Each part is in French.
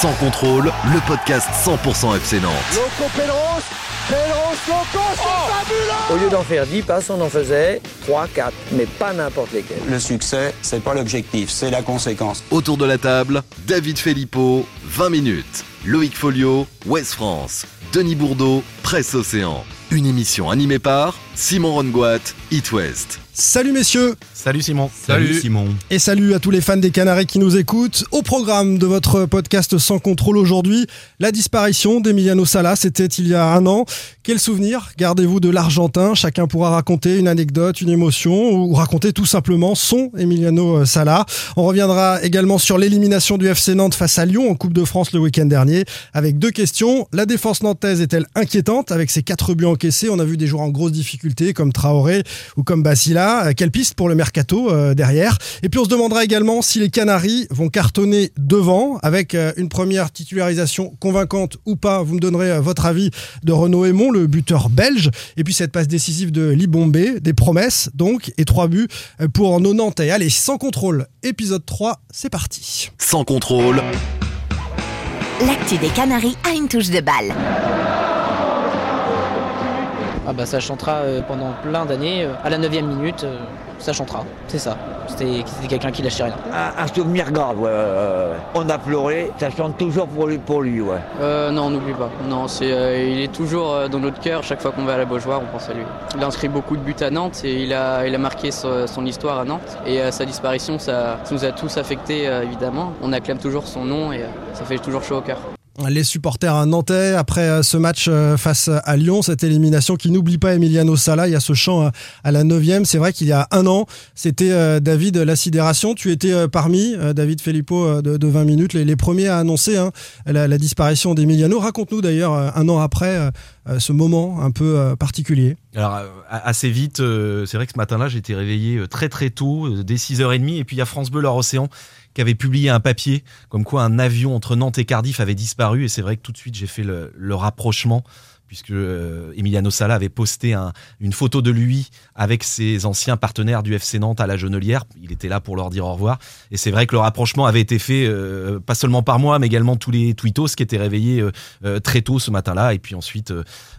Sans contrôle, le podcast 100% FC Nantes. Loco Loco, c'est fabuleux Au lieu d'en faire 10 passes, on en faisait 3, 4, mais pas n'importe lesquels. Le succès, c'est pas l'objectif, c'est la conséquence. Autour de la table, David Filippo, 20 minutes. Loïc Folio, Ouest France. Denis Bourdeau, Presse Océan. Une émission animée par Simon Rongoat, It West. Salut messieurs Salut Simon. Salut, Simon. et salut à tous les fans des Canaries qui nous écoutent. Au programme de votre podcast Sans contrôle aujourd'hui, la disparition d'Emiliano Sala, c'était il y a un an. Quel souvenir gardez-vous de l'Argentin? Chacun pourra raconter une anecdote, une émotion ou raconter tout simplement son Emiliano Sala. On reviendra également sur l'élimination du FC Nantes face à Lyon en Coupe de France le week-end dernier avec deux questions. La défense nantaise est-elle inquiétante? Avec ses quatre buts encaissés On a vu des joueurs en grosse difficulté comme Traoré ou comme Basila. Quelle piste pour le mercato euh, derrière? Et puis on se demandera également si les Canaries vont cartonner devant avec euh, une première titularisation convaincante ou pas. Vous me donnerez euh, votre avis de Renaud Aymon, le buteur belge. Et puis cette passe décisive de Libombé, des promesses donc, et trois buts euh, pour nos Nantais. Allez, sans contrôle, épisode 3, c'est parti. Sans contrôle, L'actu des Canaries a une touche de balle. Ah bah ça chantera euh, pendant plein d'années. euh, À la 9 minute, euh, ça chantera. C'est ça. C'était c'était quelqu'un qui lâchait rien. Un, un souvenir grave, ouais, ouais, ouais. On a pleuré, ça chante toujours pour lui, pour lui ouais. Euh, non, on n'oublie pas. Non, c'est, euh, il est toujours dans notre cœur. Chaque fois qu'on va à la Beaujoire, on pense à lui. Il a inscrit beaucoup de buts à Nantes et il a, il a marqué son, son histoire à Nantes. Et euh, sa disparition, ça, ça nous a tous affectés, euh, évidemment. On acclame toujours son nom et euh, ça fait toujours chaud au cœur. Les supporters nantais, après euh, ce match euh, face à Lyon, cette élimination qui n'oublie pas Emiliano Sala, il y a ce chant à- à la 9 C'est vrai qu'il y a un an, c'était euh, David Lacidération. Tu étais euh, parmi, euh, David Filippo euh, de, de 20 minutes, les, premiers à annoncer hein, la, la disparition d'Emiliano. Raconte-nous d'ailleurs, euh, un an après, euh, euh, ce moment un peu euh, particulier. Alors euh, assez vite, euh, c'est vrai que ce matin-là, j'ai été réveillé euh, très très tôt, euh, dès 6h30, et puis il y a France Bleu Leur Océan qui avait publié un papier comme quoi un avion entre Nantes et Cardiff avait disparu, et c'est vrai que tout de suite j'ai fait le, rapprochement puisque euh, Emiliano Sala avait posté un- une photo de lui avec ses anciens partenaires du FC Nantes à la Genelière. Il était là pour leur dire au revoir. Et c'est vrai que le rapprochement avait été fait euh, pas seulement par moi, mais également tous les tweetos qui étaient réveillés euh, très tôt ce matin-là. Et puis ensuite,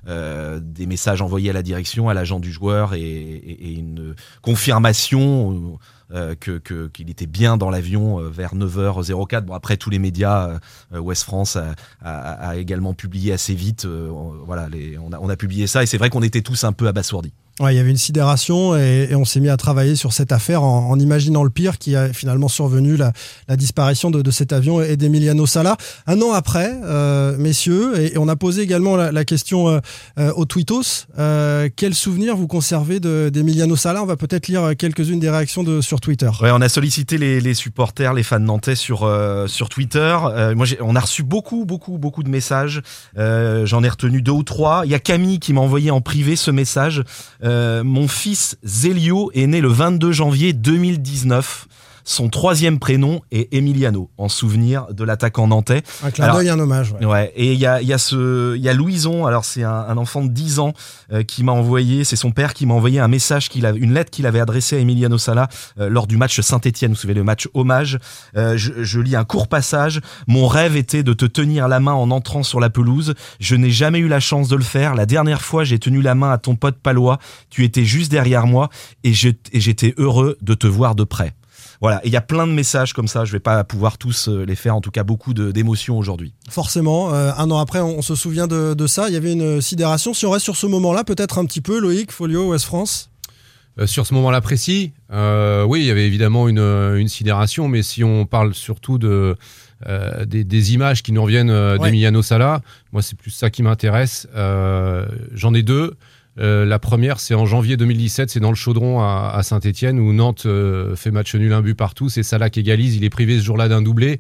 des messages envoyés à la direction, à l'agent du joueur et une confirmation euh, que qu'il était bien dans l'avion euh, vers 9h04. Bon, après, tous les médias, euh, Ouest France a, a- a également publié assez vite. voilà, les, on, a, on a publié ça et c'est vrai qu'on était tous un peu abasourdis. Ouais, il y avait une sidération et, on s'est mis à travailler sur cette affaire en, imaginant le pire qui a finalement survenu, la, disparition de, de cet avion et d'Emiliano Sala. Un an après, euh, messieurs, et, on a posé également la, question euh, euh, aux tweetos, euh, quel souvenir vous conservez de- d'Emiliano Sala? On va peut-être lire quelques-unes des réactions de, sur Twitter. Ouais, on a sollicité les, les supporters, les fans nantais sur sur Twitter. Moi, on a reçu beaucoup, beaucoup, beaucoup de messages. J'en ai retenu deux ou trois. Il y a Camille qui m'a envoyé en privé ce message. Euh, mon fils Zélio est né le 22 janvier 2019. Son troisième prénom est Emiliano, en souvenir de l'attaquant nantais. Un clin d'œil, un hommage. ouais. Ouais, et il y a, il y a ce, il y a Louison. Alors c'est un, un enfant de 10 ans euh, qui m'a envoyé, c'est son père qui m'a envoyé un message qu'il a, une lettre qu'il avait adressée à Emiliano Sala euh, lors du match Saint-Étienne. Vous savez le match hommage. Euh, je, je lis un court passage. Mon rêve était de te tenir la main en entrant sur la pelouse. Je n'ai jamais eu la chance de le faire. La dernière fois, j'ai tenu la main à ton pote palois. Tu étais juste derrière moi et j'étais heureux de te voir de près. Voilà, Et il y a plein de messages comme ça. Je vais pas pouvoir tous euh, les faire. En tout cas, beaucoup de- d'émotions aujourd'hui. Forcément, euh, un an après, on, on se souvient de, de ça. Il y avait une sidération. Si on reste sur ce moment-là, peut-être un petit peu, Loïc, Folio, Ouest France? Euh, sur ce moment-là précis, euh, oui, il y avait évidemment une, une sidération, mais si on parle surtout de, euh, des, des images qui nous reviennent euh, Ouais. d'Emiliano Sala, moi c'est plus ça qui m'intéresse. Euh, J'en ai deux. Euh, la première, c'est en janvier 2017, c'est dans le Chaudron à, Saint-Etienne où Nantes euh, fait match nul, un but partout. C'est Salah qui égalise. Il est privé ce jour-là d'un doublé.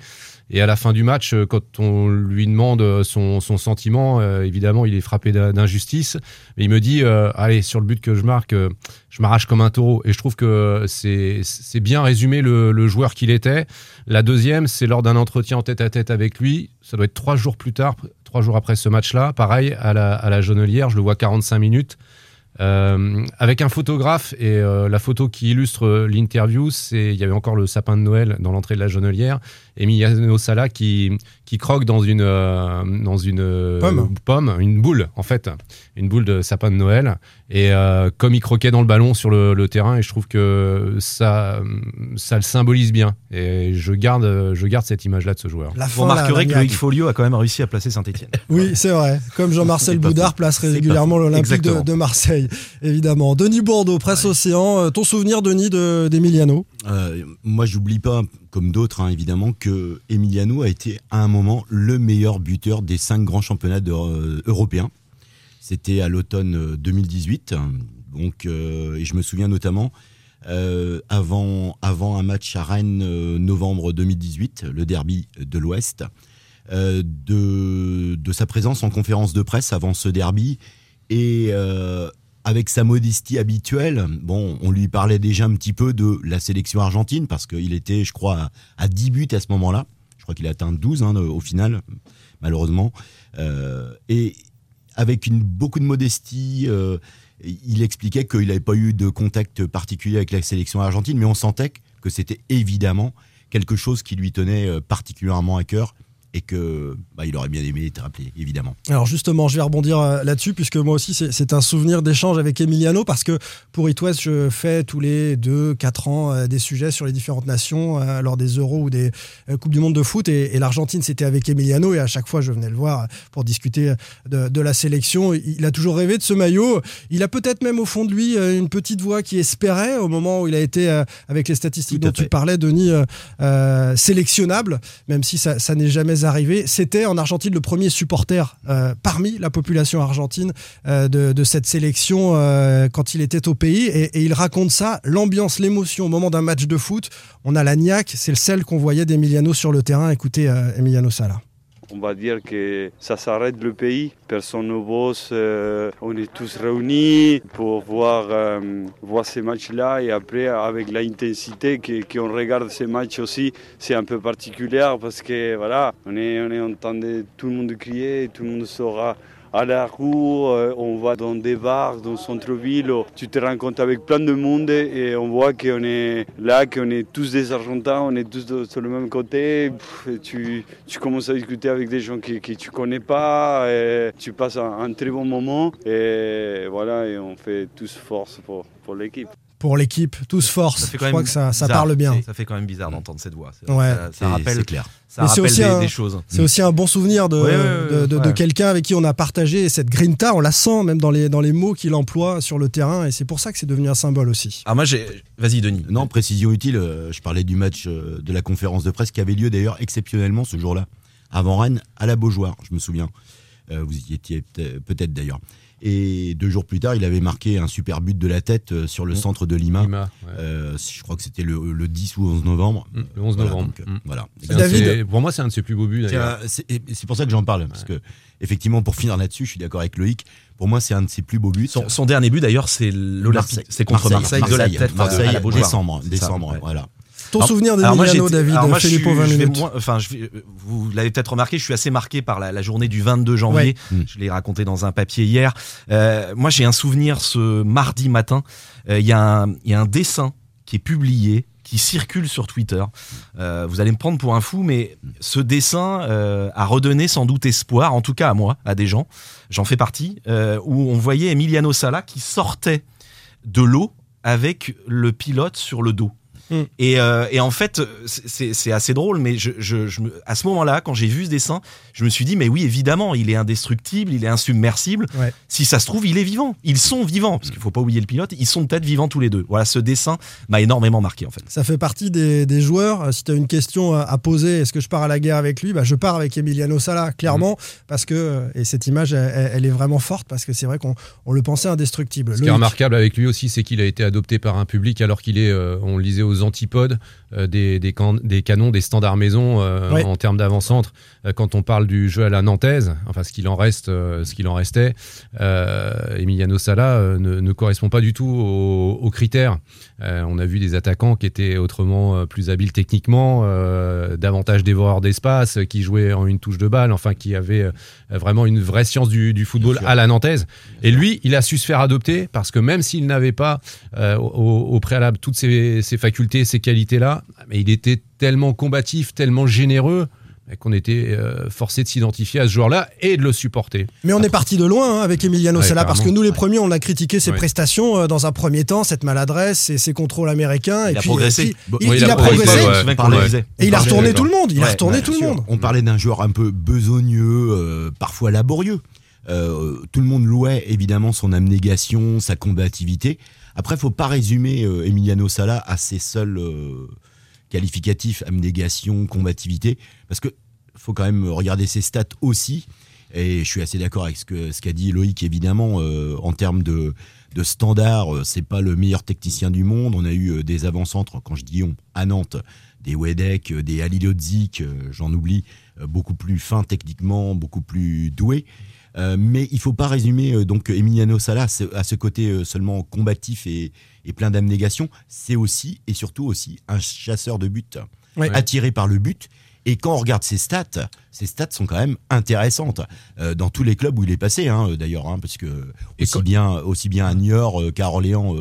Et à la fin du match, euh, quand on lui demande son, sentiment, évidemment, il est frappé d'injustice. Mais il me dit Allez, sur le but que je marque, je m'arrache comme un taureau. Et je trouve que c'est bien résumé le, le joueur qu'il était. La deuxième, c'est lors d'un entretien en tête à tête avec lui. Ça doit être trois jours plus tard, trois jours après ce match-là. Pareil, à la, à la Jonelière, je le vois 45 minutes. Euh, avec un photographe et euh, la photo qui illustre euh, l'interview, c'est il y avait encore le sapin de Noël dans l'entrée de la Jonelière. Emiliano Sala qui, qui croque dans une, dans une pomme. une boule en fait, une boule de sapin de Noël. Et comme il croquait dans le ballon sur le, terrain, et je trouve que ça, ça le symbolise bien. Et je garde, je garde cette image-là de ce joueur. Vous remarquerez que Loïc Folio a quand même réussi à placer Saint-Etienne. oui, c'est vrai. Comme Jean-Marcel Boudard place régulièrement l'Olympique de Marseille évidemment. Denis Bordeaux, Presse Océan. Euh, ton souvenir, Denis, d'Emiliano? Euh, Moi, j'oublie pas, comme d'autres, hein, évidemment, que Emiliano a été à un moment le meilleur buteur des cinq grands championnats euh, européens. C'était à l'automne 2018. Donc, et je me souviens notamment avant, avant un match à Rennes, novembre 2018, le derby de l'Ouest, de, de, sa présence en conférence de presse avant ce derby et avec sa modestie habituelle, on lui parlait déjà un petit peu de la sélection argentine parce qu'il était, je crois, à, 10 buts à ce moment-là. Je crois qu'il a atteint 12 hein, au final, malheureusement. Euh, et avec beaucoup de modestie, euh, il expliquait qu'il n'avait pas eu de contact particulier avec la sélection argentine, mais on sentait que c'était évidemment quelque chose qui lui tenait euh, particulièrement à cœur et que bah, il aurait bien aimé être rappelé, évidemment. Alors justement, je vais rebondir euh, là-dessus, puisque moi aussi, c'est un souvenir d'échange avec Emiliano, parce que pour It je fais tous les 2-4 ans euh, des sujets sur les différentes nations, euh, lors des Euros ou des Coupes du Monde de foot, et, l'Argentine, c'était avec Emiliano, et à chaque fois, je venais le voir pour discuter de, la sélection. Il a toujours rêvé de ce maillot. Il a peut-être même au fond de lui une petite voix qui espérait, au moment où il a été, avec les statistiques dont tu parlais, Denis, sélectionnable, même si ça, ça n'est jamais C'était en Argentine le premier supporter euh, parmi la population argentine euh, de, cette sélection euh, quand il était au pays. Et, il raconte ça, l'ambiance, l'émotion au moment d'un match de foot. On a la niaque, c'est celle qu'on voyait d'Emiliano sur le terrain. Écoutez Emiliano Sala on va dire que ça s'arrête le pays. Personne ne bosse, euh, on est tous réunis pour voir, euh, voir ces matchs-là et après avec l'intensité qu'on regarde ces matchs aussi, c'est un peu particulier parce que voilà, on est, on est tout le monde crier, tout le monde saura à la rue, euh, on va dans des bars, dans le centre-ville, tu te compte avec plein de monde et on voit qu'on est là, qu'on est tous des Argentins, on est tous sur le même côté. tu, tu, commences à discuter avec des gens que, que tu connais pas, et tu passes un, très bon moment. Et voilà, et on fait tous force pour, pour l'équipe pour l'équipe, tous force. Je crois que ça, ça parle bien. Ça fait quand même bizarre d'entendre cette voix. Ouais. Ça, rappelle, clair. Ça rappelle aussi des, un, choses. C'est aussi un bon souvenir de, de, de, quelqu'un avec qui on a partagé cette grinta. On la sent même dans les, dans les mots qu'il emploie sur le terrain. Et c'est pour ça que c'est devenu un symbole aussi. Ah, moi, j'ai. Vas-y, Denis. Non, précision utile. Euh, je parlais du match euh, de la conférence de presse qui avait lieu d'ailleurs exceptionnellement ce jour-là, avant Rennes, à la Beaujoire, je me souviens. Euh, vous y étiez peut-être d'ailleurs. Et deux jours plus tard, il avait marqué un super but de la tête euh, sur le mmh. centre de Lima. Euh, je crois que c'était le, 10 ou 11 novembre. Mmh, le 11 novembre. Voilà. Mmh. David, pour moi, c'est un de ses plus beaux buts. C'est pour ça que j'en parle. Parce que, effectivement, pour finir là-dessus, je suis d'accord avec Loïc. Pour moi, c'est un de ses plus beaux buts. Son, dernier but, d'ailleurs, c'est C'est contre Marseille, de la tête. Marseille, décembre. décembre voilà. Ton souvenir de Milano, David, alors moi, Filippo, 20 minutes. enfin, je, vous l'avez peut-être remarqué, je suis assez marqué par la, journée du 22 janvier. Mm. Je l'ai raconté dans un papier hier. Euh, moi, j'ai un souvenir ce mardi matin. Euh, il y, y, a un dessin qui est publié qui circule sur Twitter. Euh, vous allez me prendre pour un fou, mais ce dessin a redonné sans doute espoir, en tout cas à moi, à des gens, j'en fais partie, où on voyait Emiliano Sala qui sortait de l'eau avec le pilote sur le dos. Mm. Et, euh, et, en fait, c'est assez drôle, mais je, je, je me, à ce moment-là, quand j'ai vu ce dessin, je me suis dit, mais oui, évidemment, il est indestructible, il est insubmersible. Si ça se trouve, il est vivant. Ils sont vivants, parce qu'il faut pas oublier le pilote, ils sont peut-être vivants tous les deux. Voilà, ce dessin m'a énormément marqué, en fait. Ça fait partie des, des joueurs. Si tu as une question à poser, est-ce que je pars à la guerre avec lui? Bah, Je pars avec Emiliano Sala, clairement, mm. parce que, et cette image, elle, est vraiment forte, parce que c'est vrai qu'on on le pensait indestructible. Ce qui est remarquable avec lui aussi, c'est qu'il a été adopté par un public alors qu'il est, euh, on le lisait aux antipodes euh, des, des, des, canons, des standards maison euh, en termes d'avant-centre. quand on parle du jeu à la nantaise, enfin ce qu'il en reste, ce qu'il en restait, Emiliano Sala ne, ne, correspond pas du tout aux, aux critères. on a vu des attaquants qui étaient autrement plus habiles techniquement, davantage dévoreurs d'espace, qui jouaient en une touche de balle, enfin qui avaient vraiment une vraie science du, du football à la nantaise. Et lui, il a su se faire adopter parce que même s'il n'avait pas euh, au, préalable toutes ces, facultés, ces qualités-là, mais il était tellement combatif, tellement généreux qu'on était euh, forcé de s'identifier à ce joueur-là et de le supporter. Mais on est parti de loin hein, avec Emiliano Sala parce que nous les premiers on a critiqué ses prestations euh, dans un premier temps, cette maladresse et ses contrôles américains. Il et a progressé. il, a, progressé. et il a retourné tout le monde. Il a retourné tout le monde. On parlait d'un joueur un peu besogneux, parfois laborieux. Euh, tout le monde louait évidemment son abnégation, sa combativité. Après, faut pas résumer euh, Emiliano Sala à ses seuls euh, qualificatifs abnégation, combativité, parce que faut quand même regarder ses stats aussi. Et je suis assez d'accord avec ce qu'a dit Loïc, évidemment, en termes de, de standard, c'est pas le meilleur technicien du monde. On a eu des avant-centres, quand je dis on, à Nantes, des Wedek, des Halilodzik, j'en oublie, beaucoup plus fins techniquement, beaucoup plus doués. Euh, mais il faut pas résumer euh, donc Emiliano Sala à ce côté euh, seulement combatif et, plein d'abnégation. C'est aussi et surtout aussi un chasseur de but, attiré par le but. Et quand on regarde ses stats, ses stats sont quand même intéressantes dans tous les clubs où il est passé, hein, d'ailleurs, hein, parce que aussi bien aussi bien à Niort qu'à Orléans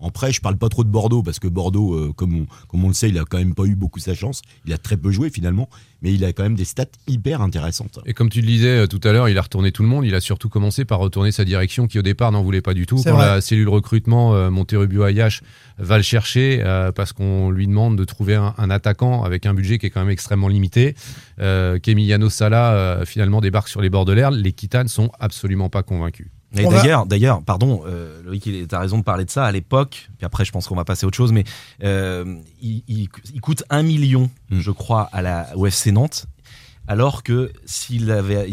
en prêt. Je parle pas trop de Bordeaux parce que Bordeaux, comme on, comme on le sait, il a quand même pas eu beaucoup sa chance. Il a très peu joué finalement, mais il a quand même des stats hyper intéressantes. Et comme tu le disais euh, tout à l'heure, il a retourné tout le monde. Il a surtout commencé par retourner sa direction qui au départ n'en voulait pas du tout. Quand la cellule recrutement euh, Monterrubio Ayash va le chercher euh, parce qu'on lui demande de trouver un, attaquant avec un budget qui est quand même extrêmement limité. Euh, Qu'Emiliano Sala finalement débarque sur les bords de l'air. Les Kitanes sont absolument pas convaincus. Et d'ailleurs, d'ailleurs, pardon, euh, Loïc, il a raison de parler de ça à l'époque. Puis après, je pense qu'on va passer à autre chose, mais euh, il, il, il, coûte un million, hmm. je crois, à la au FC Nantes alors que s'ils avaient,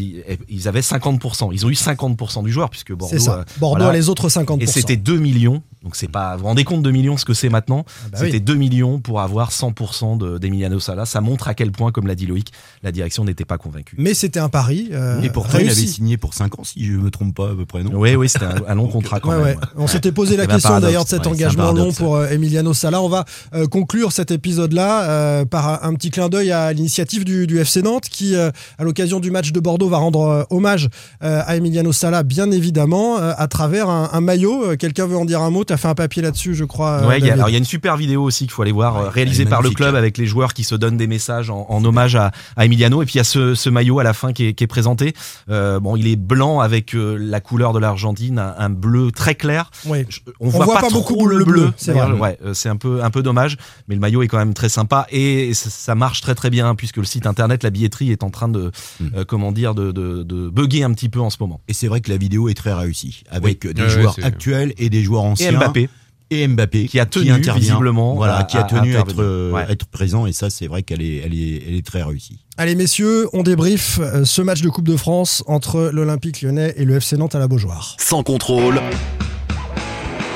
ils avaient 50%. Ils ont eu 50% du joueur, puisque Bordeaux. Ça. Euh, Bordeaux a les autres 50%. Et c'était 2 millions. Donc c'est pas. Vous vous rendez compte 2 millions ce que c'est maintenant? Ah bah C'était 2 millions pour avoir 100% d'Emiliano Sala. Ça montre à quel point, comme l'a dit Loïc, la direction n'était pas convaincue. Mais c'était un pari. Euh, et pourtant, il avait signé pour 5 ans, si je me trompe pas à peu près, non? Oui, oui, c'était un, long contrat quand même. On s'était posé la question d'ailleurs de cet engagement long pour euh, Emiliano Sala. On va conclure cet épisode-là par un petit clin d'œil à l'initiative du, du, FC Nantes qui, à l'occasion du match de Bordeaux, va rendre euh, hommage euh, à Emiliano Sala, bien évidemment, euh, à travers un, maillot. Quelqu'un veut en dire un mot? Tu as fait un papier là-dessus, je crois. Ouais, il y, a, alors il y a une super vidéo aussi qu'il faut aller voir, réalisée par le club avec les joueurs qui se donnent des messages en, hommage à, Emiliano. Et puis il y a ce, maillot à la fin qui est, présenté. bon, il est blanc avec la couleur de l'Argentine, un, bleu très clair. on, on, voit, pas, beaucoup le bleu. c'est ouais, c'est un peu un peu dommage, mais le maillot est quand même très sympa et ça marche très très bien puisque le site internet, la billetterie est en train de, Mm. Euh, comment dire, de, de, bugger un petit peu en ce moment. Et c'est vrai que la vidéo est très réussie, avec des joueurs actuels et des joueurs anciens. Et Mbappé. Et Mbappé qui a tenu visiblement voilà qui a tenu à être, euh, être présent et ça c'est vrai qu'elle est, elle est, elle est très réussie. Allez messieurs on débrief euh, ce match de Coupe de France entre l'Olympique lyonnais et le FC Nantes à la Beaujoire. Sans contrôle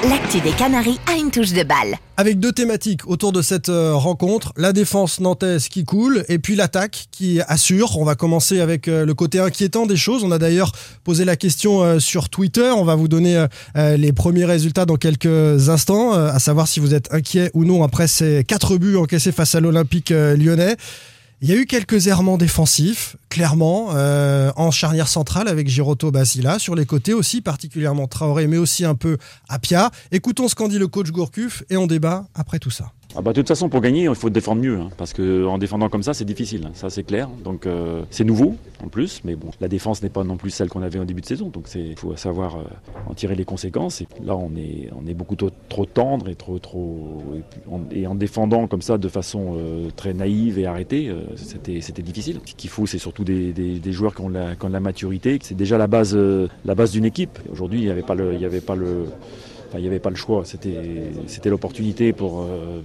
L'actu des Canaries a une touche de balle. Avec deux thématiques autour de cette euh, rencontre, la défense nantaise qui coule et puis l'attaque qui assure. On va commencer avec euh, le côté inquiétant des choses. On a d'ailleurs posé la question euh, sur Twitter. On va vous donner les premiers résultats dans quelques instants, à savoir si vous êtes inquiet ou non après ces quatre buts encaissés face à l'Olympique lyonnais. Il y a eu quelques errements défensifs, clairement, euh, en charnière centrale avec Giroto Basila, sur les côtés aussi, particulièrement Traoré, mais aussi un peu Apia. Écoutons ce qu'en dit le coach Gourcuff et on débat après tout ça. Ah bah, de toute façon, pour gagner, il faut défendre mieux, hein, parce qu'en défendant comme ça, c'est difficile, hein, ça c'est clair. Donc euh, c'est nouveau en plus, mais bon, la défense n'est pas non plus celle qu'on avait au début de saison, donc il faut savoir euh, en tirer les conséquences. Et là, on est, on est beaucoup trop, tendre et trop, trop, et, en défendant comme ça de façon euh, très naïve et arrêtée, c'était, c'était difficile. Ce qu'il faut, c'est surtout des, des, joueurs qui ont, la, qui ont la maturité. C'est déjà la base, base d'une équipe. Aujourd'hui, il n'y avait pas le, y avait pas le il n'y avait pas le choix. C'était l'opportunité pour, euh,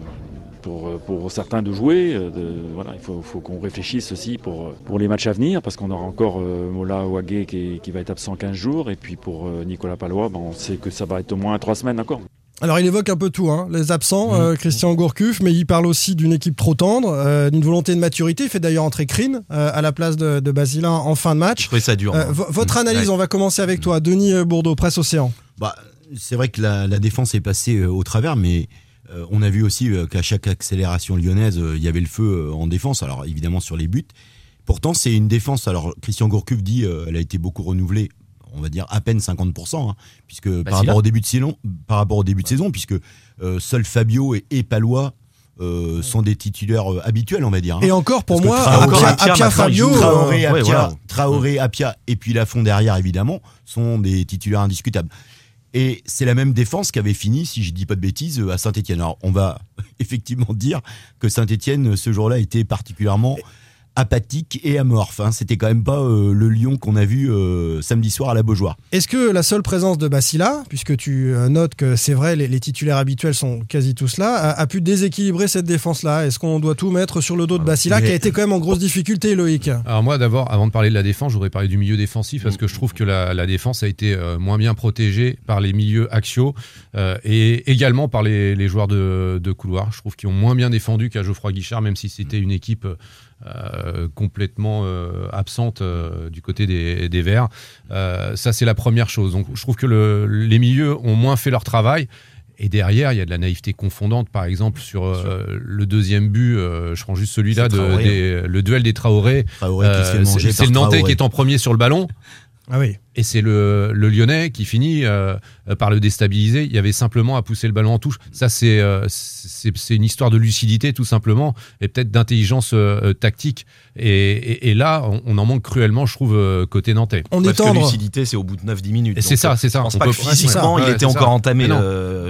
pour, pour, certains de jouer. Euh, de, voilà, il faut, faut qu'on réfléchisse aussi pour, pour les matchs à venir, parce qu'on aura encore euh, Mola Ouagé qui, qui, va être absent 15 jours, et puis pour Nicolas Palois, ben, on sait que ça va être au moins 3 semaines encore. Alors il évoque un peu tout, hein, les absents, mmh. Christian Gourcuff, mais il parle aussi d'une équipe trop tendre, d'une volonté de maturité. Il fait d'ailleurs entrer Krine à la place de, de Basilin en fin de match. Ça votre analyse, on va commencer avec toi, Denis Bourdeau, Presse Océan. Bah, c'est vrai que la, défense est passée euh, au travers, mais euh, on a vu aussi euh, qu'à chaque accélération lyonnaise, il y avait le feu en défense, alors évidemment sur les buts. Pourtant, c'est une défense. Alors, Christian Gourcuff dit elle a été beaucoup renouvelée, on va dire à peine 50%, hein, puisque bah, par rapport, au début de saison, par rapport au début de saison, puisque seul Fabio et, Palois sont des titulaires habituels, on va dire. Hein. Et encore pour moi, Apia, Fabio, Traoré, Traoré, Apia, et puis Lafont derrière, évidemment, sont des titulaires indiscutables. Et c'est la même défense qui avait fini, si je dis pas de bêtises, à Saint-Etienne. Alors on va effectivement dire que Saint-Etienne, ce jour-là, était particulièrement apathique et amorphe. Hein. C'était quand même pas euh, le lion qu'on a vu euh, samedi soir à la Beaujoire. Est-ce que la seule présence de Bassila, puisque tu euh, notes que c'est vrai, les, titulaires habituels sont quasi tous là, a, pu déséquilibrer cette défense-là? Est-ce qu'on doit tout mettre sur le dos de Bassila, qui a été quand même en grosse difficulté, Loïc? Alors moi, d'abord, avant de parler de la défense, je voudrais parler du milieu défensif, parce que je trouve que la, défense a été moins bien protégée par les milieux axiaux et également par les, joueurs de, de, couloir. Je trouve qu'ils ont moins bien défendu qu'à Geoffroy Guichard, même si c'était une équipe euh, complètement euh, absente euh, du côté des, des Verts. ça, c'est la première chose. Donc, je trouve que le, les milieux ont moins fait leur travail. Et derrière, il y a de la naïveté confondante, par exemple, sur le deuxième but. je prends juste celui-là, de, hein. le duel des Traoré. c'est le Nantais qui est en premier sur le ballon. Ah oui. Et c'est le, le, Lyonnais qui finit euh, par le déstabiliser. Il y avait simplement à pousser le ballon en touche. Ça, c'est euh, une histoire de lucidité, tout simplement, et peut-être d'intelligence euh, tactique. Et, et, là, on, en manque cruellement, je trouve, côté nantais. On Parce est que lucidité, c'est au bout de 9-10 minutes. C'est ça, c'est ça. Je pense pas que physiquement, il était encore entamé,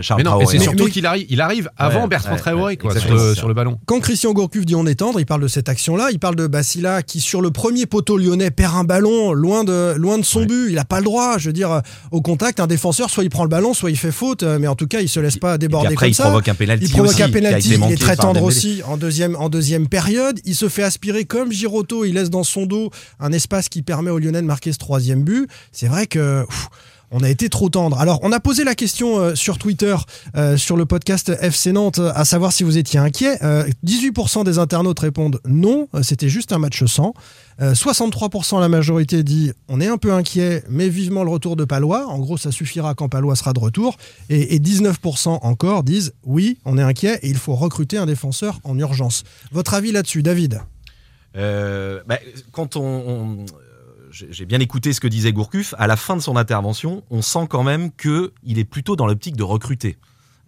Charles mais c'est surtout qu'il arrive, il arrive avant Bertrand Traoré quoi, sur, le, sur, le, ballon. Quand Christian Gourcuff dit on est tendre, il parle de cette action-là. Il parle de Basila qui, sur le premier poteau lyonnais, perd un ballon loin de, loin de son but. Il n'a pas le droit. Je dire, au contact, un défenseur, soit il prend le ballon, soit il fait faute, mais en tout cas, il se laisse pas déborder après, comme il ça. Provoque un penalty il provoque un penalty. Il est très tendre aussi en deuxième, en deuxième période. Il se fait aspirer comme Giroto. Il laisse dans son dos un espace qui permet aux Lyonnais de marquer ce troisième but. C'est vrai que on a été trop tendre. Alors, on a posé la question euh, sur Twitter, euh, sur le podcast FC Nantes, à savoir si vous étiez inquiet. 18% euh, des internautes répondent non, c'était juste un match sans. 63% la majorité dit on est un peu inquiet, mais vivement le retour de Palois. En gros, ça suffira quand Palois sera de retour. Et, 19% encore disent oui, on est inquiet et il faut recruter un défenseur en urgence. Votre avis là-dessus, David? Bah, Quand on j'ai bien écouté ce que disait Gourcuff. À la fin de son intervention, on sent quand même qu'il est plutôt dans l'optique de recruter.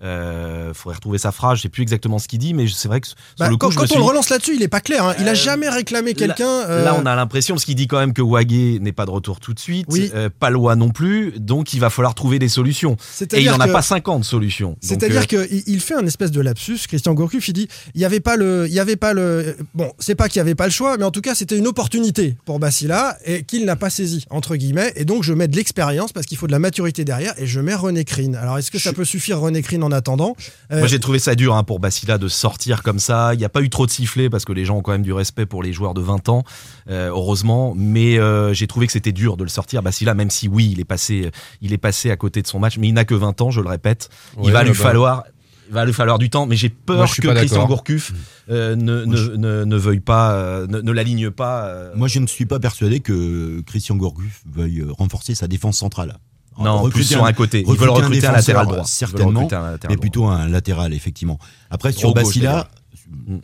Il euh, faudrait retrouver sa phrase, je sais plus exactement ce qu'il dit, mais c'est vrai que bah, quand, on le relance là-dessus, il est pas clair. Hein. Il a euh, jamais réclamé quelqu'un. Là, euh, on a l'impression, parce qu'il dit quand même que Wagé n'est pas de retour tout de suite, oui. Palois non plus, donc il va falloir trouver des solutions. Et il n'y en a pas 50 solutions. C'est-à-dire qu'il fait un espèce de lapsus, Christian Gourcuff, il dit il y avait pas le, il y avait pas le, bon, c'est pas qu'il y avait pas le choix, mais en tout cas c'était une opportunité pour Bassila et qu'il n'a pas saisi entre guillemets. Et donc je mets de l'expérience parce qu'il faut de la maturité derrière et je mets René Crine. Alors est-ce que ça peut suffire René Crine en attendant euh, Moi j'ai trouvé ça dur hein, pour Bassila de sortir comme ça. Il n'y a pas eu trop de sifflets parce que les gens ont quand même du respect pour les joueurs de 20 ans, euh, heureusement. Mais euh, j'ai trouvé que c'était dur de le sortir. Bassila, même si oui, il est passé, il est passé à côté de son match, mais il n'a que 20 ans, je le répète. il va lui bah, falloir il va lui falloir du temps, mais j'ai peur que Christian Gourcuff ne, ne, ne, veuille pas, ne, l'aligne pas. Moi, je ne suis pas persuadé que Christian Gourcuff veuille renforcer sa défense centrale. Non, plus sur un côté. Ils veulent recruter un, latéral droit. Certainement, mais plutôt un latéral, effectivement. Après, sur Basila,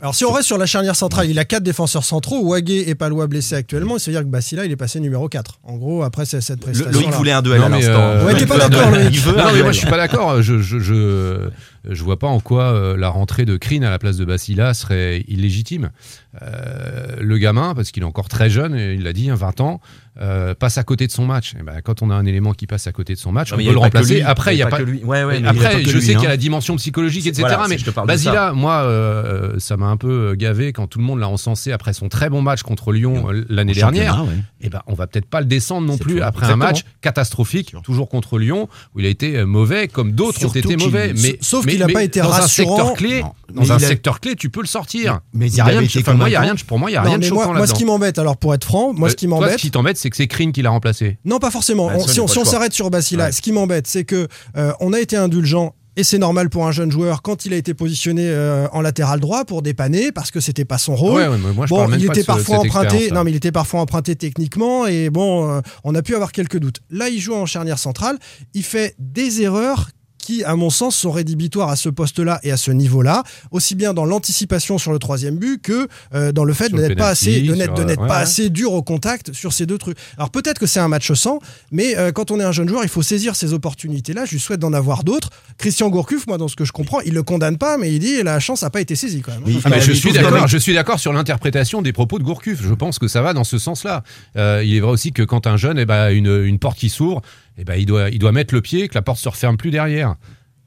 alors si on reste sur la charnière centrale, il a quatre défenseurs centraux, Wagé et Palois blessés actuellement, cest à dire que Basila il est passé numéro 4. En gros, après cette prestation. Loïc voulait un duel à l'instant. Euh, ouais, t'es pas d'accord, Loïc. Non, mais moi je suis pas d'accord. Je, je, je, je vois pas en quoi euh, la rentrée de Krine à la place de Basila serait illégitime. Euh, le gamin, parce qu'il est encore très jeune, et il l'a dit, hein, 20 ans, euh, passe à côté de son match. Et ben, quand on a un élément qui passe à côté de son match, Non, on peut le remplacer. lui. Après, il y a pas. que lui. Ouais, ouais, Et mais il y avait après, je lui, sais hein. qu'il y a la dimension psychologique, etc. Voilà, mais Basila, moi, euh, ça m'a un peu gavé quand tout le monde l'a encensé après son très bon match contre Lyon l'année dernière. ouais. Et ben, on va peut-être pas le descendre non plus après Exactement. un match catastrophique, toujours contre Lyon, où il a été mauvais, comme d'autres ont été mauvais. Mais sauf qu'il a mais pas été dans rassurant. un secteur clé. Non. Dans Mais un a- secteur clé, tu peux le sortir. Mais il il y a rien de, pour moi, il y a rien de choquant moi, moi, ce là-dedans. qui m'embête, alors pour être franc, moi, ce qui Euh, toi, m'embête. ce qui t'embête, c'est que c'est Krine qui l'a remplacé. Non, pas forcément. Si on, s'arrête sur Basila, ce qui m'embête, c'est que euh, on a été indulgent. Et c'est normal pour un jeune joueur quand il a été positionné euh, en latéral droit pour dépanner parce que c'était pas son rôle. Ouais, ouais, mais moi, je bon, il était ce- parfois emprunté. Non, mais il était parfois emprunté techniquement et bon, euh, on a pu avoir quelques doutes. Là, il joue en charnière centrale. Il fait des erreurs qui, à mon sens, sont rédhibitoires à ce poste-là et à ce niveau-là, aussi bien dans l'anticipation sur le troisième but que euh, dans le fait Sur de n'être pas assez, de n'être, sur, de n'être ouais, pas ouais. assez dur au contact sur ces deux trucs. Alors peut-être que c'est un match sans, mais euh, quand on est un jeune joueur, il faut saisir ces opportunités-là. Je lui souhaite d'en avoir d'autres. Christian Gourcuff, moi, dans ce que je comprends, il le condamne pas, mais il dit la chance n'a pas été saisie quand même. Oui, Ah, mais suis d'accord. Je suis d'accord sur l'interprétation des propos de Gourcuff. Je pense que ça va dans ce sens-là. Euh, il est vrai aussi que quand un jeune, eh ben, une, une porte qui s'ouvre, eh ben, il doit, il doit mettre le pied, que la porte se referme plus derrière.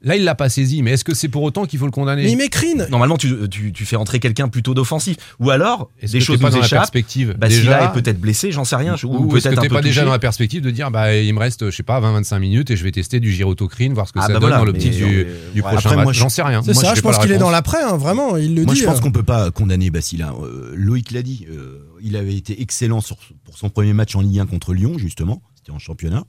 Là, il l'a pas saisi. Mais est-ce que c'est pour autant qu'il faut le condamner Mais il m'écrine. Normalement, tu, tu, tu fais entrer quelqu'un plutôt d'offensif. Ou alors, Est-ce des que choses pas nous dans la perspective Basila déjà est peut-être blessé, j'en sais rien. Ou, Ou est-ce peut-être que t'es pas déjà dans la perspective de dire bah il me reste je sais pas 20-25 minutes et je vais tester du girotocrine voir ce que Ah ça bah donne voilà, dans l'optique du, euh, du ouais, prochain moi, match je- j'en sais rien C'est Moi, ça, je pense qu'il est dans l'après, hein, vraiment, il le Moi, dit. je pense euh. qu'on peut pas condamner Basila. Euh, Loïc l'a dit. euh, il avait été excellent pour son premier match en Ligue 1 contre Lyon, justement. C'était en championnat.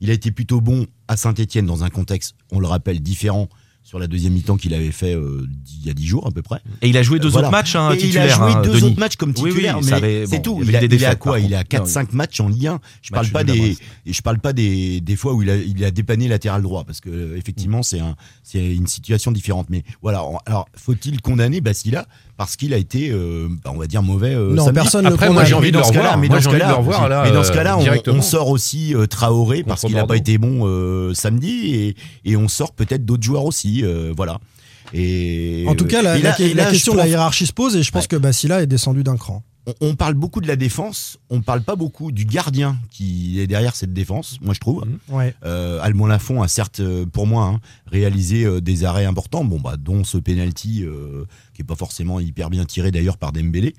Il a été plutôt bon à Saint-Etienne dans un contexte, on le rappelle, différent sur la deuxième mi-temps qu'il avait fait euh, il y a dix jours à peu près. Et il a joué deux Voilà. autres matchs hein. Il a joué hein, deux Denis. autres matchs comme Oui, oui, titulaire, ça mais avait- c'est bon, tout. il a, des il a défaites, quoi Il a contre. 4-5 matchs en Ligue 1. Je parle Match pas nul à des, et je parle pas des, des fois où il a, il a dépanné latéral droit parce que euh, effectivement c'est un, c'est une situation différente. Mais voilà. Alors faut-il condamner Basila parce qu'il a été, euh, bah, on va dire mauvais euh, Non, samedi personne ne Après, moi, j'ai envie mais de le dans ce revoir. cas-là, mais dans ce cas-là, mais dans ce cas-là, on, directement. on sort aussi Traoré parce qu'il n'a pas été bon samedi et, et on sort peut-être d'autres joueurs aussi, euh, voilà. Et En tout cas, la, et là- la- et la là, question de la hiérarchie se pose et je pense Ouais. que Basila est descendu d'un cran. on, on parle beaucoup de la défense, on parle pas beaucoup du gardien qui est derrière cette défense, moi je trouve. Ouais. Euh, Alban Lafont a certes, euh, pour moi, hein, réalisé euh, des arrêts importants, bon bah dont ce penalty euh, qui est pas forcément hyper bien tiré d'ailleurs par Dembélé.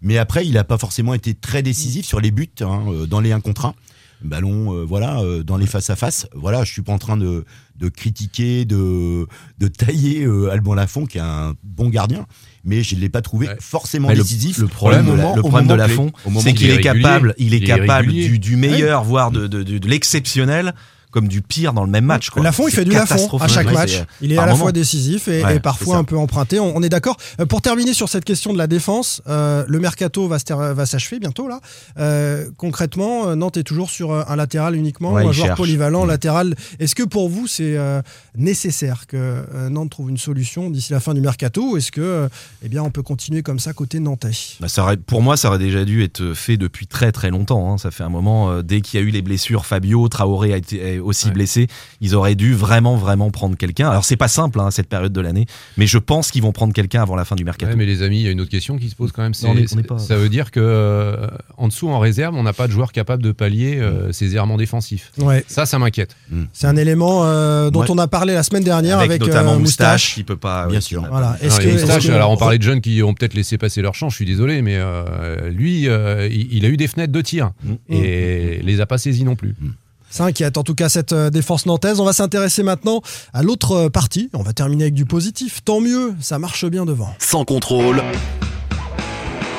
Mais après, il a pas forcément été très décisif sur les buts, hein, dans les 1 contre 1. Ballon, euh, voilà, euh, dans les face à face. Voilà, je suis pas en train de, de critiquer, de, de tailler euh, Alban Lafont, qui est un bon gardien, mais je ne l'ai pas trouvé forcément Mais décisif. le problème, au de la- le au problème de moment la clé. fond, Au moment c'est qu'il est capable, il est Il est capable du, du meilleur, voire de, de, de- de l'exceptionnel, comme du pire dans le même match. Quoi. Lafont, il fait du Lafont à chaque match. c'est- Il est à la moment. fois décisif et, Ouais, et c'est parfois un peu emprunté. On, on est d'accord. Euh, pour terminer sur cette question de la défense, euh, le mercato va, s'achever bientôt là. Euh, concrètement, euh, Nantes est toujours sur euh, un latéral uniquement, Ouais, un joueur cherche. polyvalent Ouais. latéral. Est-ce que pour vous c'est euh, nécessaire que euh, Nantes trouve une solution d'ici la fin du mercato ou est-ce que euh, eh bien on peut continuer comme ça côté nantais? Bah, ça aurait- pour moi, ça aurait déjà dû être fait depuis très très longtemps. hein. Ça fait un moment, euh, dès qu'il y a eu les blessures, Fabio, Traoré a été aussi Ouais. blessé. Ils auraient dû vraiment vraiment prendre quelqu'un. Alors c'est pas simple hein, cette période de l'année, mais je pense qu'ils vont prendre quelqu'un avant la fin du mercato. Ouais, mais les amis, il y a une autre question qui se pose quand même. Non, on est- c'est- on est pas- Ça veut dire que euh, en dessous, en réserve, on n'a pas de joueur capable de pallier euh, ces errements défensifs. Ouais. Ça, ça m'inquiète. C'est un élément euh, dont Ouais. on a parlé la semaine dernière avec, notamment euh, Moustache, qui peut pas. Bien sûr. Voilà. Est-ce Alors, que, que- on parlait de jeunes qui ont peut-être laissé passer leur chance, je suis désolé, mais euh, lui, euh, il, il a eu des fenêtres de tir Mm. et les a pas saisies non plus. Ça inquiète en tout cas cette euh, défense nantaise. On va s'intéresser maintenant à l'autre euh, partie. On va terminer avec du positif. Tant mieux, ça marche bien devant. Sans contrôle,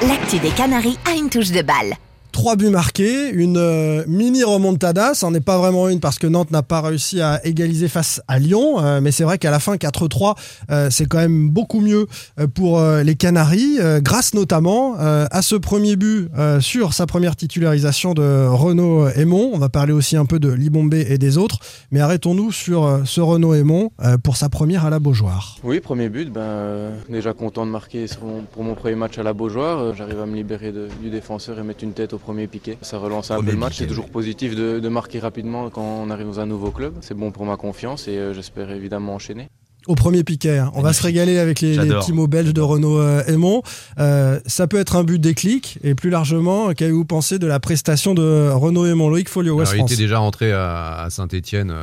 L'actu des Canaries a une touche de balle. Trois buts marqués, une euh, mini remontada, ça n'en est pas vraiment une parce que Nantes n'a pas réussi à égaliser face à Lyon, euh, mais c'est vrai qu'à la fin 4-3, euh, c'est quand même beaucoup mieux pour les Canaries, grâce notamment à ce premier but sur sa première titularisation de Renaud Aymon. On va parler aussi un peu de Libombé et des autres, mais arrêtons-nous sur ce Renaud Aymon pour sa première à la Beaujoire. Oui, premier but, ben, déjà content de marquer pour mon premier match à la Beaujoire. J'arrive à me libérer du défenseur et mettre une tête au premier piqué. Ça relance un Premier peu le match. C'est toujours positif de, de marquer rapidement quand on arrive dans un nouveau club. C'est bon pour ma confiance et euh, j'espère évidemment enchaîner. Au premier piquet. hein. On va se régaler avec les, petits mots belges de Renaud euh, Aymon. Euh, ça peut être un but déclic. Et plus largement, qu'avez-vous pensé de la prestation de Renaud Aymon Loïc Folio, West Alors, il était déjà rentré à, Saint-Etienne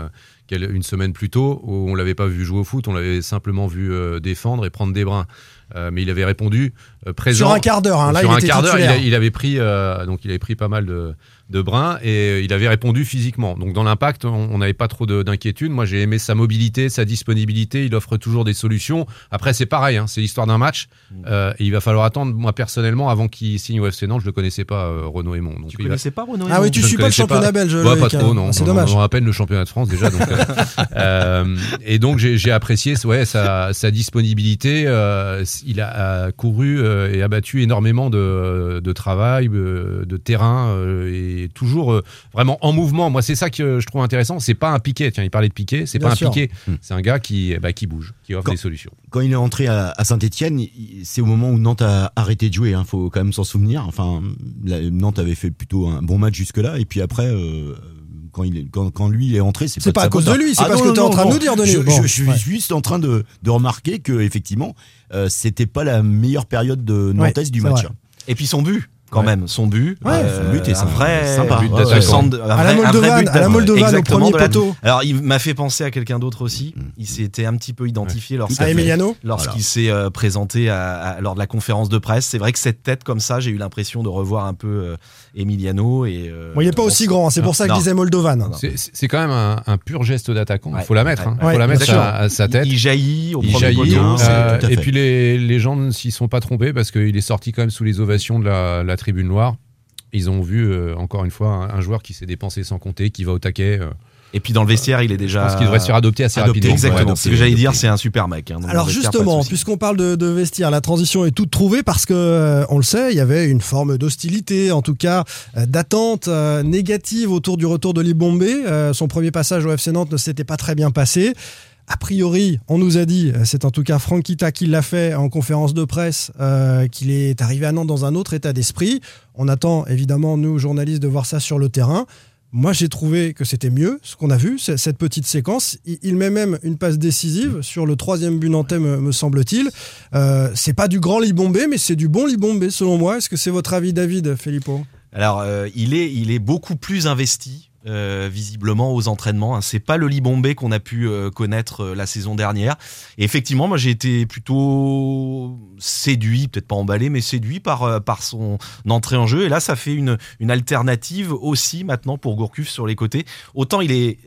une semaine plus tôt, où on l'avait pas vu jouer au foot, on l'avait simplement vu euh, défendre et prendre des brins. Euh, mais il avait répondu euh, présent. Sur un quart d'heure, hein, là, sur il un était quart d'heure, il, avait pris euh, donc il avait pris pas mal de, de brins et euh, il avait répondu physiquement. Donc dans l'impact, on on n'avait pas trop de- d'inquiétude. Moi, j'ai aimé sa mobilité, sa disponibilité. Il offre toujours des solutions. Après, c'est pareil, hein, c'est l'histoire d'un match. Mm. Euh, et il va falloir attendre. Moi, personnellement, avant qu'il signe au FC Nantes, je le connaissais pas, euh, Renaud Aymon. Donc, Tu va- connaissais pas Renaud Ah oui, tu je ne suis pas le championnat belge, Ouais, Loïc, pas trop, hein. non. C'est Non, dommage. non, à peine le championnat de France déjà. Donc, euh, euh, et donc j'ai apprécié ouais, sa, sa disponibilité. euh, il a, a couru euh, et abattu énormément de, de travail, de terrain euh, toujours euh, vraiment en mouvement. Moi, c'est ça que je trouve intéressant. C'est pas un piquet. Tiens, il parlait de piquet. C'est pas un sûr. piquet. Hmm. C'est un gars qui, ben, qui bouge, qui offre des solutions. Quand il est entré à, à Saint-Etienne, c'est au moment où Nantes a arrêté de jouer. Il faut quand même s'en souvenir. Enfin, la- Nantes avait fait plutôt un bon match jusque-là. Et puis après, euh, quand, il est, quand, quand lui il est entré, c'est C'est pas, pas de à cause de hein. lui, c'est Ah pas ce non, que t'es non, en train de nous dire, Denis. Je, Bon, je suis ouais. juste en train de, de remarquer que effectivement, euh, c'était pas la meilleure période de nantaise du match. vrai. Et puis son but, quand même, son but. Ouais, son but est un vrai Sympa. but Ouais, d'attaquant. ouais. Centre- un À la Moldovan, à la. Moldovan, au premier poteau. Alors, il m'a fait penser à quelqu'un d'autre aussi. Il s'était un petit peu identifié lorsqu'il s'est euh, présenté à- à- lors de la conférence de presse. C'est vrai que cette tête comme ça, j'ai eu l'impression de revoir un peu euh, Emiliano. Et, euh, Bon, il n'est pas aussi grand, hein, c'est pour ça que je disais Moldovan. C'est- quand même un, un pur geste d'attaquant. Il Ouais, faut la mettre. hein. Ouais, faut la mettre à, sa tête. Il- il jaillit au Il premier jaillit, poteau, euh, et puis les, les gens ne s'y sont pas trompés parce qu'il est sorti quand même sous les ovations de la, la tribune noire. Ils ont vu euh, encore une fois un, un joueur qui s'est dépensé sans compter, qui va au taquet. Euh. Et puis dans le vestiaire, il est déjà. Je pense qu'il devrait se faire adopter assez rapidement. Exactement. Ouais, C'est ce que j'allais dire, c'est un super mec. hein. Alors justement, puisqu'on parle de, de vestiaire, la transition est toute trouvée parce que euh, on le sait, il y avait une forme d'hostilité, en tout cas euh, d'attente euh, négative autour du retour de Libombé. Euh, son premier passage au FC Nantes ne s'était pas très bien passé. A priori, on nous a dit, euh, c'est en tout cas Franck Kita qui l'a fait en conférence de presse, euh, qu'il est arrivé à Nantes dans un autre état d'esprit. On attend évidemment, nous, journalistes, de voir ça sur le terrain. Moi, j'ai trouvé que c'était mieux ce qu'on a vu, cette petite séquence. Il, il met même une passe décisive sur le troisième but nantais, me, me semble-t-il. Euh, c'est pas du grand Libombé, mais c'est du bon Libombé, selon moi. Est-ce que c'est votre avis, David, Filippo Alors, euh, il, est, il est beaucoup plus investi. Euh, visiblement aux entraînements. Hein. C'est pas le Libombé qu'on a pu euh, connaître euh, la saison dernière. Et effectivement, moi j'ai été plutôt séduit, peut-être pas emballé, mais séduit par, par son entrée en jeu. Et là, ça fait une, une alternative aussi maintenant pour Gourcuff sur les côtés. Autant il est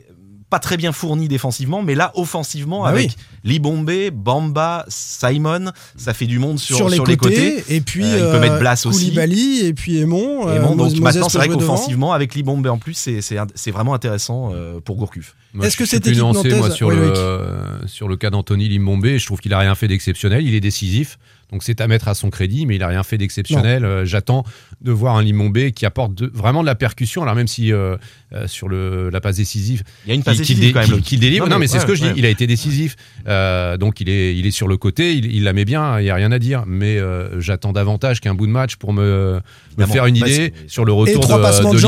pas très bien fourni défensivement, mais là offensivement Bah avec oui. Libombé, Bamba, Simon, ça fait du monde sur, sur les, sur côtés, et puis Euh, il peut mettre Blas aussi. Koulibaly et puis Aymon. euh, Aymon, donc Moses maintenant, c'est vrai qu'offensivement, avec Libombé en plus, c'est- vraiment intéressant euh, pour Gourcuff. Est-ce je que équipe nuancé, moi, sur, Oui, le, euh, sur le cas d'Anthony Limbombé Je trouve qu'il a rien fait d'exceptionnel. Il est décisif, donc c'est à mettre à son crédit, mais il a rien fait d'exceptionnel. Euh, J'attends de voir un Limbombé qui apporte de- vraiment de la percussion. Alors même si euh, euh, sur le, la passe décisive, Il y a une passe décisive quand même, qu'il délivre. Non, mais mais c'est ce ouais, que je dis. Il a été décisif, Euh, donc il est, il est sur le côté. Il, il la met bien. Il y a rien à dire. Mais euh, j'attends davantage qu'un bout de match pour me, me faire une Bah, idée sur le Et retour de, de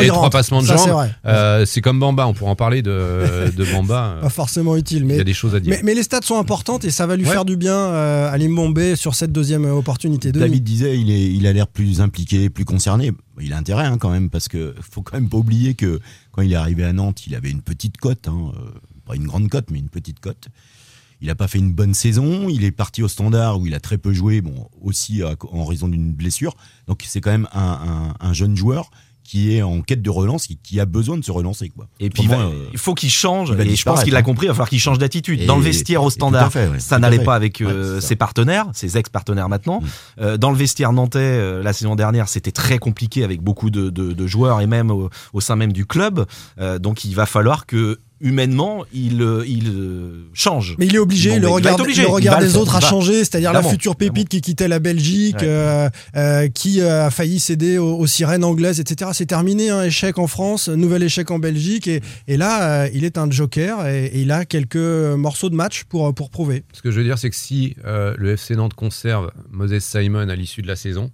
il et trois passements de jambes. Euh, c'est comme Bamba. On pourra en parler de, de Bamba. Pas forcément utile, mais Il y a des choses à dire. Mais, mais les stats sont importantes et ça va lui Ouais. faire du bien euh, à Limbombe sur cette deuxième opportunité. David disait, il, est, il a l'air plus impliqué, plus concerné. Il a intérêt hein, quand même, parce que faut quand même pas oublier que quand il est arrivé à Nantes, il avait une petite cote, hein, euh, pas une grande cote, mais une petite cote. Il n'a pas fait une bonne saison. Il est parti au Standard où il a très peu joué, bon aussi en raison d'une blessure. Donc c'est quand même un, un- un jeune joueur qui est en quête de relance, qui, qui a besoin de se relancer quoi. Et puis il, va- Autrement, euh, il faut qu'il change, il et je pense qu'il l'a hein. compris, il va falloir qu'il change d'attitude. Dans le vestiaire au standard, fait, ouais, ça n'allait pas avec euh, Ouais, ses partenaires, ses ex-partenaires maintenant. Euh, dans le vestiaire nantais, la saison dernière, c'était très compliqué avec beaucoup de, de- de joueurs et même au, au sein même du club. Donc il va falloir que humainement, il, euh, il euh, change. Mais il est obligé, Bon, le regard, obligé, le regard des faire, autres a changé, c'est-à-dire la future pépite qui quittait la Belgique, Ouais. euh, euh, qui a failli céder aux, aux sirènes anglaises, etc. C'est terminé, un échec en France, nouvel échec en Belgique, et, et là, euh, il est un joker et, et il a quelques morceaux de match pour, pour prouver. Ce que je veux dire, c'est que si euh, le FC Nantes conserve Moses Simon à l'issue de la saison,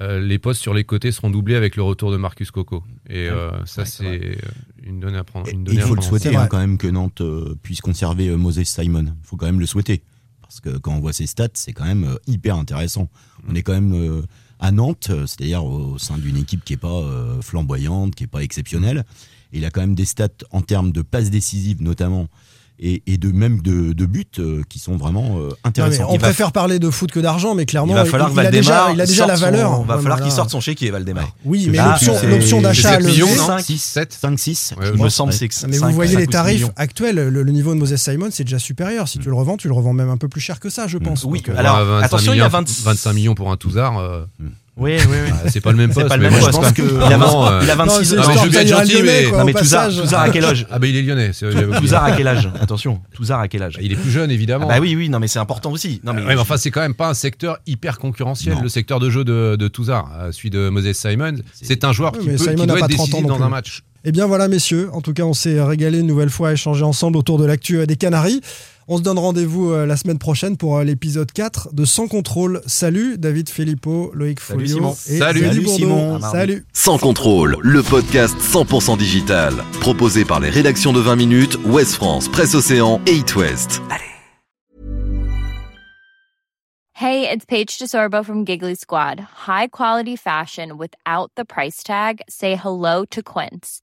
euh, les postes sur les côtés seront doublés avec le retour de Marcus Coco. Et euh, ça, Ouais, c'est c'est. Une donnée à prendre. Une Et donnée il à faut le souhaiter hein, quand même que Nantes euh, puisse conserver euh, Moses Simon. Il faut quand même le souhaiter. Parce que quand on voit ses stats, c'est quand même euh, hyper intéressant. On est quand même euh, à Nantes, c'est-à-dire au sein d'une équipe qui n'est pas euh, flamboyante, qui n'est pas exceptionnelle. Et il a quand même des stats en termes de passes décisives notamment. Et, et de même de, de buts euh, qui sont vraiment euh, Non, intéressants. on préfère parler de foot que d'argent, mais clairement, Il va falloir que il a déjà, il a déjà la sorte son- valeur. va Ouais, falloir voilà. qu'il sorte son chéquier, Valdemar. Oui, mais l'option, d'achat, le- 7 millions, le- non 5, 6, 7, 5, 6. Il me semble que c'est Ah, Mais vous cinq, voyez cinq les ou six tarifs millions. actuels, le, le niveau de Moses Simon, c'est déjà supérieur. Si tu le revends, tu le revends même un peu plus cher que ça, je pense. Oui, Donc, euh, alors, Ouais, 25 attention, il y a millions- 20 25 millions pour un Touzard. euh, Oui, oui, oui. bah, c'est pas le même C'est poste. pas le mais même moi, je poste, pense quand que même. Il a vraiment, 20 euh, il a 26 Non, c'est ans. Mais je veux bien être gentil, Lyonnais, mais. quoi. Non, mais Touzard, à quel âge Ah, bah il est lyonnais. Touzard à quel âge Attention, Touzard à quel âge Bah, Il est plus jeune, évidemment. Ah Bah oui, oui, non, mais c'est important aussi. Non, mais, Ouais, mais enfin, c'est quand même pas un secteur hyper concurrentiel, Non. le secteur de jeu de, de Touzard. Euh, Celui de Moses Simon, c'est un joueur qui, mais peut, Simon qui n'a doit pas être 30 ans décisif dans un match. Eh bien voilà, messieurs. En tout cas, on s'est régalé une nouvelle fois à échanger ensemble autour de l'actu euh, des Canaries. On se donne rendez-vous euh, la semaine prochaine pour euh, l'épisode 4 de Sans contrôle. Salut David Filippo, Loïc Salut, Folio Simon. et Salut. Salut. Simon. Salut. Sans contrôle, le podcast 100% digital. Proposé par les rédactions de 20 minutes, Ouest France, Presse Océan et It West. Hey, it's Paige DeSorbo from Giggly Squad. High quality fashion without the price tag? Say hello to Quince.